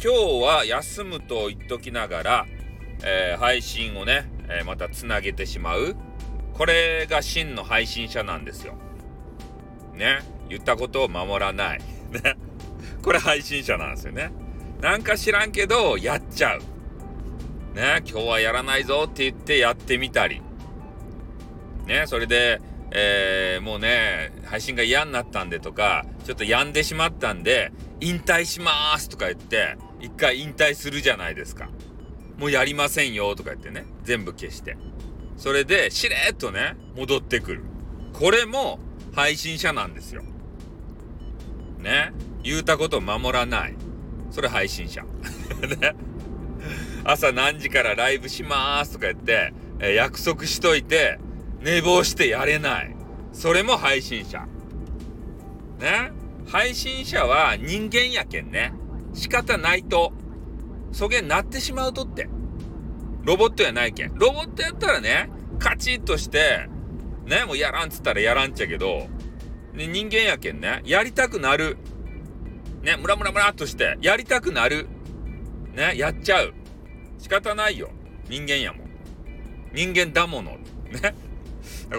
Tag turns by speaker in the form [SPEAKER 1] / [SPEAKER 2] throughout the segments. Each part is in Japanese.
[SPEAKER 1] 今日は休むと言っときながら、えー、配信をね、えー、またつなげてしまう。これが真の配信者なんですよ。ね。言ったことを守らない。ね。これ配信者なんですよね。なんか知らんけど、やっちゃう。ね。今日はやらないぞって言ってやってみたり。ね。それで、えー、もうね、配信が嫌になったんでとか、ちょっと病んでしまったんで、引退しますとか言って、一回引退するじゃないですか。もうやりませんよとか言ってね、全部消して。それで、しれっとね、戻ってくる。これも配信者なんですよ。ね。言うたこと守らない。それ配信者。ね。朝何時からライブしますとか言って、え、約束しといて、寝坊してやれない。それも配信者。ね。配信者は人間やけんね。仕方ないと。そげんなってしまうとって。ロボットやないけん。ロボットやったらね、カチッとして、ね、もうやらんっつったらやらんっちゃけど、ね、人間やけんね、やりたくなる。ね、ムラムラムラっとして、やりたくなる。ね、やっちゃう。仕方ないよ。人間やもん。人間だもの。ね。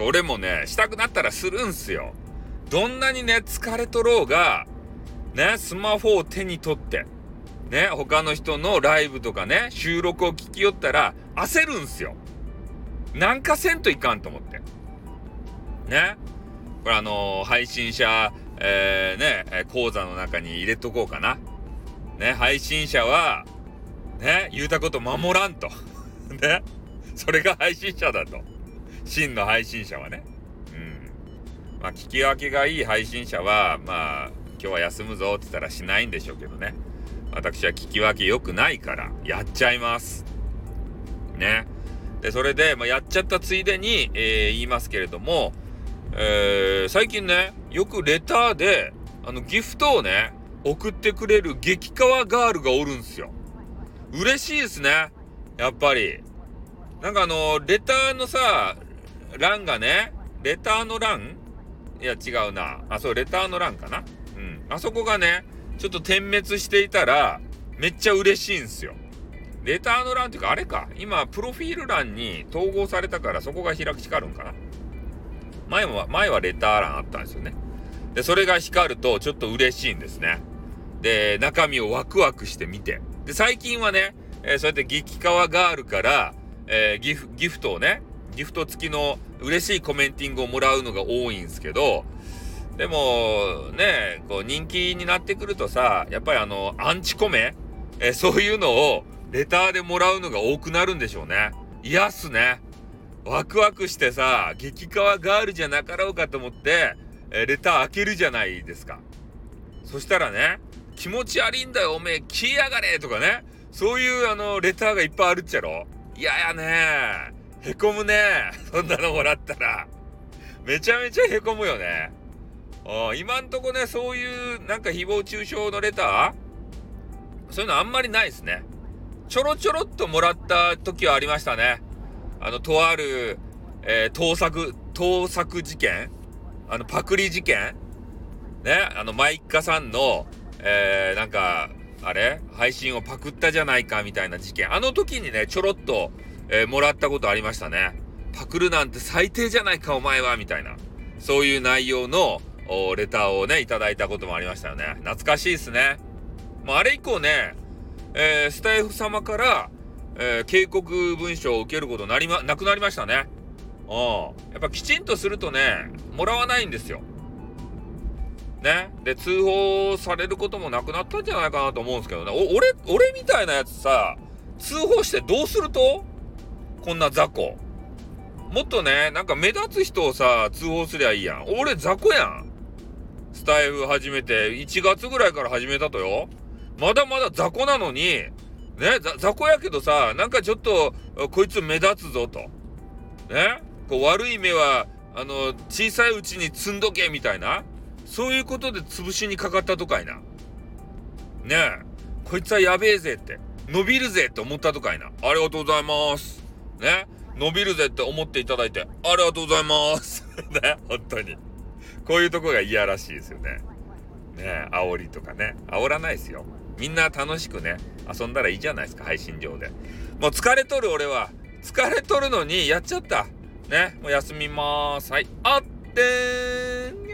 [SPEAKER 1] 俺もね、したくなったらするんすよ。どんなにね、疲れとろうが、ね、スマホを手に取って、ね、他の人のライブとかね、収録を聞きよったら、焦るんすよ。なんかせんといかんと思って。ね。これあのー、配信者、えー、ね、講座の中に入れとこうかな。ね、配信者は、ね、言うたこと守らんと。ね。それが配信者だと。真の配信者はね。うんまあ、聞き分けがいい配信者は、まあ、今日は休むぞって言ったらしないんでしょうけどね。私は聞き分け良くないから、やっちゃいます。ね。で、それで、まあ、やっちゃったついでに、えー、言いますけれども、えー、最近ね、よくレターで、あの、ギフトをね、送ってくれる激川ガールがおるんすよ。嬉しいですね。やっぱり。なんかあの、レターのさ、欄がね、レターの欄？いや、違うな。あ、そう、レターの欄かな。あそこがね、ちょっと点滅していたら、めっちゃ嬉しいんすよ。レターの欄っていうか、あれか。今、プロフィール欄に統合されたから、そこが開く光るんかな。前は、前はレター欄あったんですよね。で、それが光ると、ちょっと嬉しいんですね。で、中身をワクワクして見て。で、最近はね、えー、そうやって激川ガールから、えー、ギフ、ギフトをね、ギフト付きの嬉しいコメンティングをもらうのが多いんですけど、でも、ね、こう人気になってくるとさ、やっぱりあの、アンチコメえそういうのをレターでもらうのが多くなるんでしょうね。嫌っすね。ワクワクしてさ、激川ガールじゃなかろうかと思って、えレター開けるじゃないですか。そしたらね、気持ち悪いんだよ、おめえ、消えやがれとかね、そういうあの、レターがいっぱいあるっちゃろ嫌やねへこむね。そんなのもらったら。めちゃめちゃへこむよね。今んとこね、そういうなんか誹謗中傷のレター？そういうのあんまりないですね。ちょろちょろっともらった時はありましたね。あの、とある、えー、盗作、盗作事件？あの、パクリ事件？ね、あの、マイカさんの、えー、なんか、あれ？配信をパクったじゃないかみたいな事件。あの時にね、ちょろっと、えー、もらったことありましたね。パクるなんて最低じゃないかお前はみたいな。そういう内容のレターをね、いただいたこともありましたよね。懐かしいですね。もうあれ以降ね、えー、スタイフ様から、えー、警告文書を受けることなりま、なくなりましたね。うん。やっぱきちんとするとね、もらわないんですよ。ね。で、通報されることもなくなったんじゃないかなと思うんですけどね。お、俺、俺みたいなやつさ、通報してどうすると？こんな雑魚。もっとね、なんか目立つ人をさ、通報すりゃいいやん。俺雑魚やん。スタイフ始めて、1月ぐらいから始めたとよ。まだまだ雑魚なのに、ね、雑魚やけどさ、なんかちょっと、こいつ目立つぞと。ねこう悪い目は、あの、小さいうちに積んどけ、みたいな。そういうことで潰しにかかったとかいな。ねえ、こいつはやべえぜって。伸びるぜって思ったとかいな。ありがとうございます。ね、伸びるぜって思っていただいて、ありがとうございます。ね、本当に。こういうとこが嫌らしいですよね。ね煽りとかね。煽らないですよ。みんな楽しくね、遊んだらいいじゃないですか、配信上で。もう疲れとる俺は。疲れとるのにやっちゃった。ね。もう休みまーす。はい。あってーん。